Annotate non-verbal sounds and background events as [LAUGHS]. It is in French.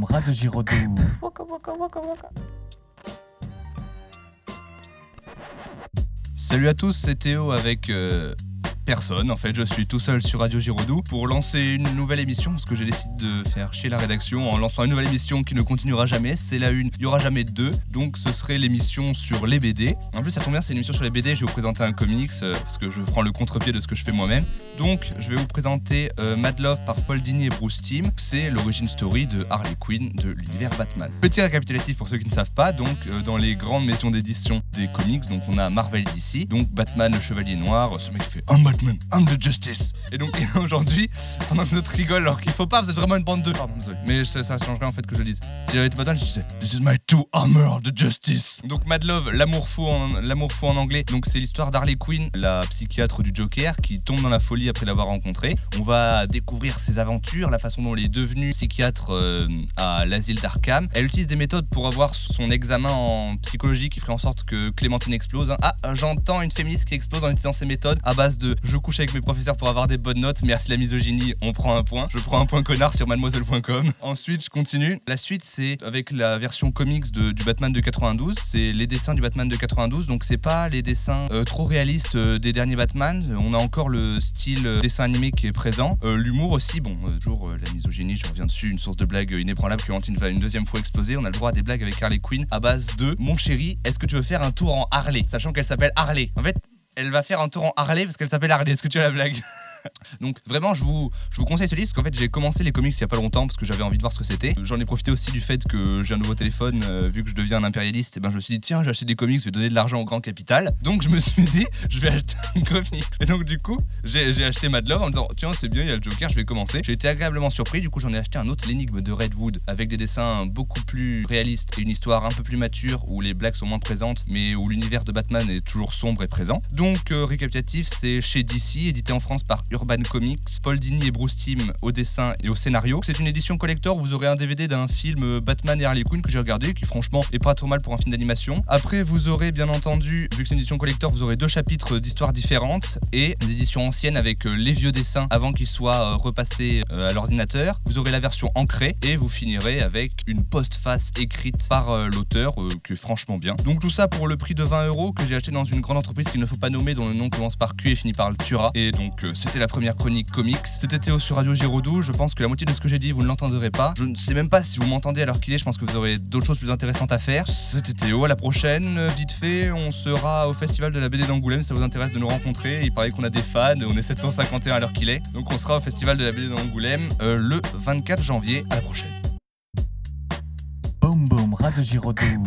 boum, Radio Giraudoux. Salut à tous, c'est Théo avec euh, personne. En fait, je suis tout seul sur Radio Giraudoux pour lancer une nouvelle émission parce que j'ai décidé de faire chier la rédaction en lançant une nouvelle émission qui ne continuera jamais. C'est la une, il y aura jamais deux. Donc ce serait l'émission sur les BD. En plus, ça tombe bien, c'est une émission sur les BD. Je vais vous présenter un comics euh, parce que je prends le contre-pied de ce que je fais moi-même. Donc, je vais vous présenter euh, Mad Love par Paul Dini et Bruce Timm. C'est l'origine story de Harley Quinn de l'univers Batman. Petit récapitulatif pour ceux qui ne savent pas. Donc, euh, dans les grandes maisons d'édition des comics, donc on a Marvel DC, donc Batman le Chevalier Noir. Ce mec fait I'm I'm the Justice. Et donc [LAUGHS] aujourd'hui, pendant que notre rigole, alors qu'il faut pas, vous êtes vraiment une bande de. Pardon. Mais ça, ça changerait en fait que je le dise. Si j'avais été Batman, je disais This is my two armor, the Justice. Donc Mad Love, l'amour fou en fou en anglais. Donc c'est l'histoire d'Harley Quinn, la psychiatre du Joker, qui tombe dans la folie après l'avoir rencontré. On va découvrir ses aventures, la façon dont elle est devenue psychiatre euh, à l'asile d'Arkham. Elle utilise des méthodes pour avoir son examen en psychologie qui ferait en sorte que Clémentine explose. Ah, j'entends une féministe qui explose en utilisant ces méthodes à base de je couche avec mes professeurs pour avoir des bonnes notes, merci la misogynie, on prend un point. Je prends un point connard sur mademoiselle.com. Ensuite, je continue. La suite, c'est avec la version comics du Batman de 92. C'est les dessins du Batman de 92, donc c'est pas les dessins euh, trop réalistes euh, des derniers Batman. On a encore le style euh, dessin animé qui est présent. Euh, L'humour aussi, bon, euh, toujours la misogynie, je reviens dessus, une source de blague inébranlable que Antine va une deuxième fois exploser. On a le droit à des blagues avec Harley Quinn à base de Mon chéri, est-ce que tu veux faire un tour en Harley? Sachant qu'elle s'appelle Harley. En fait, elle va faire un tour en Harley parce qu'elle s'appelle Harley. Est-ce que tu as la blague? [LAUGHS] donc vraiment, je vous, je vous conseille ce livre parce qu'en fait j'ai commencé les comics il y a pas longtemps parce que j'avais envie de voir ce que c'était. J'en ai profité aussi du fait que j'ai un nouveau téléphone, euh, vu que je deviens un impérialiste, et ben je me suis dit tiens, acheter des comics, je vais donner de l'argent au grand capital. Donc je me suis dit je vais acheter [LAUGHS] un comics. Et donc du coup, j'ai j'ai acheté Mad Love en me disant tiens, c'est bien, il y a le Joker, je vais commencer. J'ai été agréablement surpris, du coup j'en ai acheté un autre, l'énigme de Redwood, avec des dessins beaucoup plus réalistes et une histoire un peu plus mature où les blagues sont moins présentes, mais où l'univers de Batman est toujours sombre et présent. Donc euh, récapitulatif, c'est chez DC, édité en France par Urban Comics. Paul Dini et Bruce Timm au dessin et au scénario. C'est une édition collector vous aurez un DVD d'un film euh, Batman et Harley Quinn que j'ai regardé, qui franchement est pas trop mal pour un film d'animation. Après, vous aurez bien entendu, vu que c'est une édition collector, vous aurez deux chapitres d'histoires différentes et des éditions anciennes avec euh, les vieux dessins avant qu'ils soient euh, repassés euh, à l'ordinateur. Vous aurez la version ancrée et vous finirez avec une postface écrite par euh, l'auteur, euh, est franchement bien. Donc tout ça pour le prix de 20 euros que j'ai acheté dans une grande entreprise qu'il ne faut pas nommer, dont le nom commence par Q et finit par le Tura. Et donc euh, c'était la première chronique comics. C'était Théo sur Radio Giraudoux. Je pense que la moitié de ce que j'ai dit, vous ne l'entendrez pas. Je ne sais même pas si vous m'entendez alors qu'il est. Je pense que vous aurez d'autres choses plus intéressantes à faire. C'était Théo. À la prochaine. Euh, Vite fait, on sera au festival de la BD d'Angoulême. Ça vous intéresse de nous rencontrer. Il paraît qu'on a des fans. On est 751 à l'heure qu'il est. Donc on sera au festival de la BD d'Angoulême euh, le 24 janvier. À la prochaine. Boum boum, Radio Giraudoux.